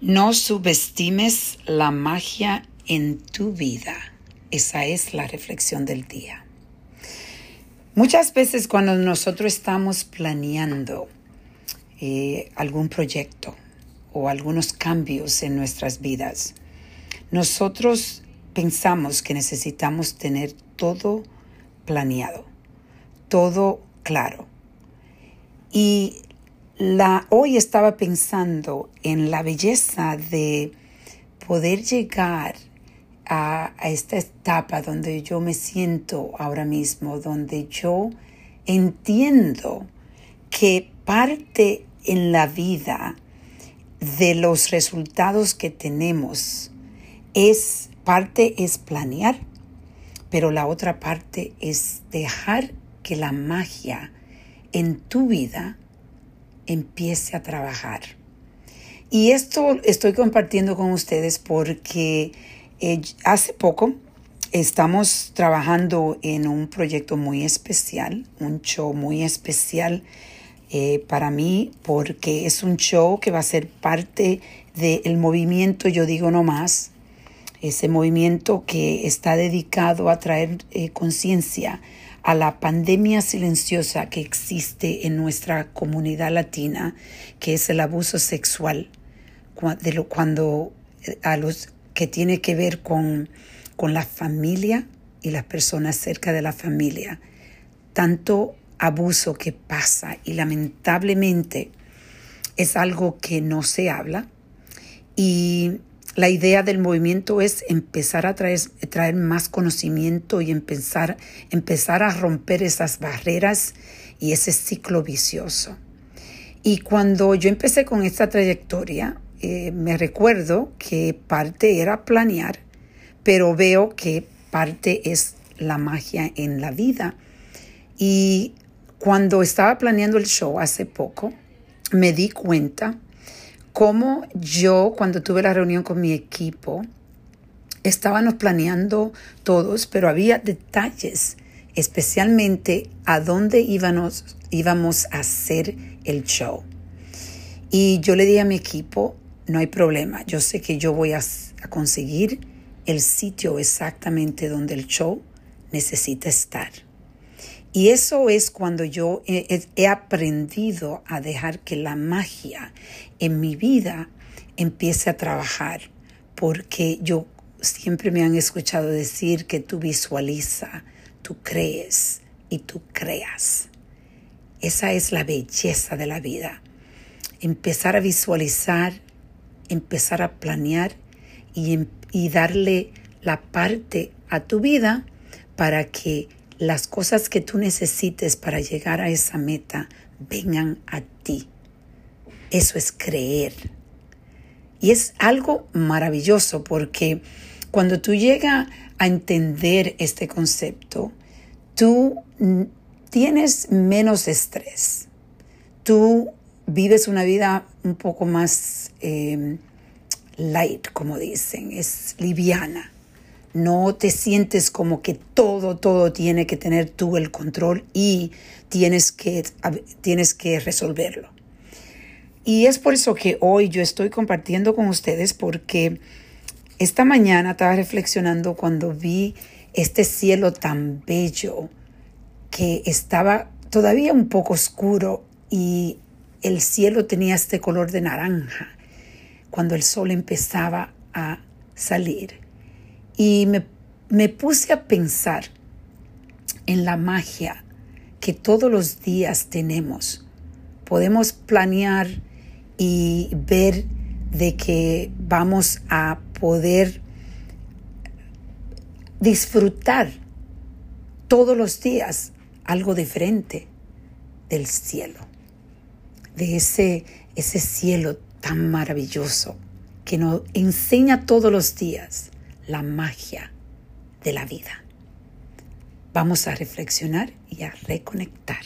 No subestimes la magia en tu vida. Esa es la reflexión del día. Muchas veces cuando nosotros estamos planeando eh, algún proyecto o algunos cambios en nuestras vidas, nosotros pensamos que necesitamos tener todo planeado, todo claro. Y la, hoy estaba pensando en la belleza de poder llegar a, a, esta etapa donde yo me siento ahora mismo, donde yo entiendo que parte en la vida de los resultados que tenemos es parte es planear, pero la otra parte es dejar que la magia en tu vida empiece a trabajar. Y esto estoy compartiendo con ustedes porque eh, hace poco estamos trabajando en un proyecto muy especial, un show muy especial eh, para mí porque es un show que va a ser parte del movimiento Yo Digo No Más, ese movimiento que está dedicado a traer eh, conciencia a la pandemia silenciosa que existe en nuestra comunidad latina, que es el abuso sexual, cuando eh, a los que tiene que ver con, con la familia y las personas cerca de la familia. Tanto abuso que pasa y lamentablemente es algo que no se habla y la idea del movimiento es empezar a traer, traer más conocimiento y empezar, empezar a romper esas barreras y ese ciclo vicioso. Y cuando yo empecé con esta trayectoria, eh, me recuerdo que parte era planear, pero veo que parte es la magia en la vida. Y cuando estaba planeando el show hace poco, me di cuenta cómo yo, cuando tuve la reunión con mi equipo, estábamos planeando todos, pero había detalles, especialmente a dónde íbamos, íbamos a hacer el show. Y yo le dije a mi equipo, no hay problema, yo sé que yo voy a, a conseguir el sitio exactamente donde el show necesita estar. Y eso es cuando yo he, aprendido a dejar que la magia en mi vida empiece a trabajar, porque yo siempre me han escuchado decir que tú visualiza, tú crees y tú creas. Esa es la belleza de la vida. Empezar a visualizar, empezar a planear y, y darle la parte a tu vida para que las cosas que tú necesites para llegar a esa meta vengan a ti. Eso es creer. Y es algo maravilloso porque cuando tú llegas a entender este concepto, tú tienes menos estrés. Tú vives una vida un poco más eh, light, como dicen, es liviana. No te sientes como que todo, todo tiene que tener tú el control y tienes que, tienes que resolverlo. Y es por eso que hoy yo estoy compartiendo con ustedes porque esta mañana estaba reflexionando cuando vi este cielo tan bello que estaba todavía un poco oscuro y el cielo tenía este color de naranja cuando el sol empezaba a salir. Y me, puse a pensar en la magia que todos los días tenemos. Podemos planear y ver de que vamos a poder disfrutar todos los días algo diferente del cielo, de ese, ese cielo tan maravilloso que nos enseña todos los días la magia de la vida. Vamos a reflexionar y a reconectar.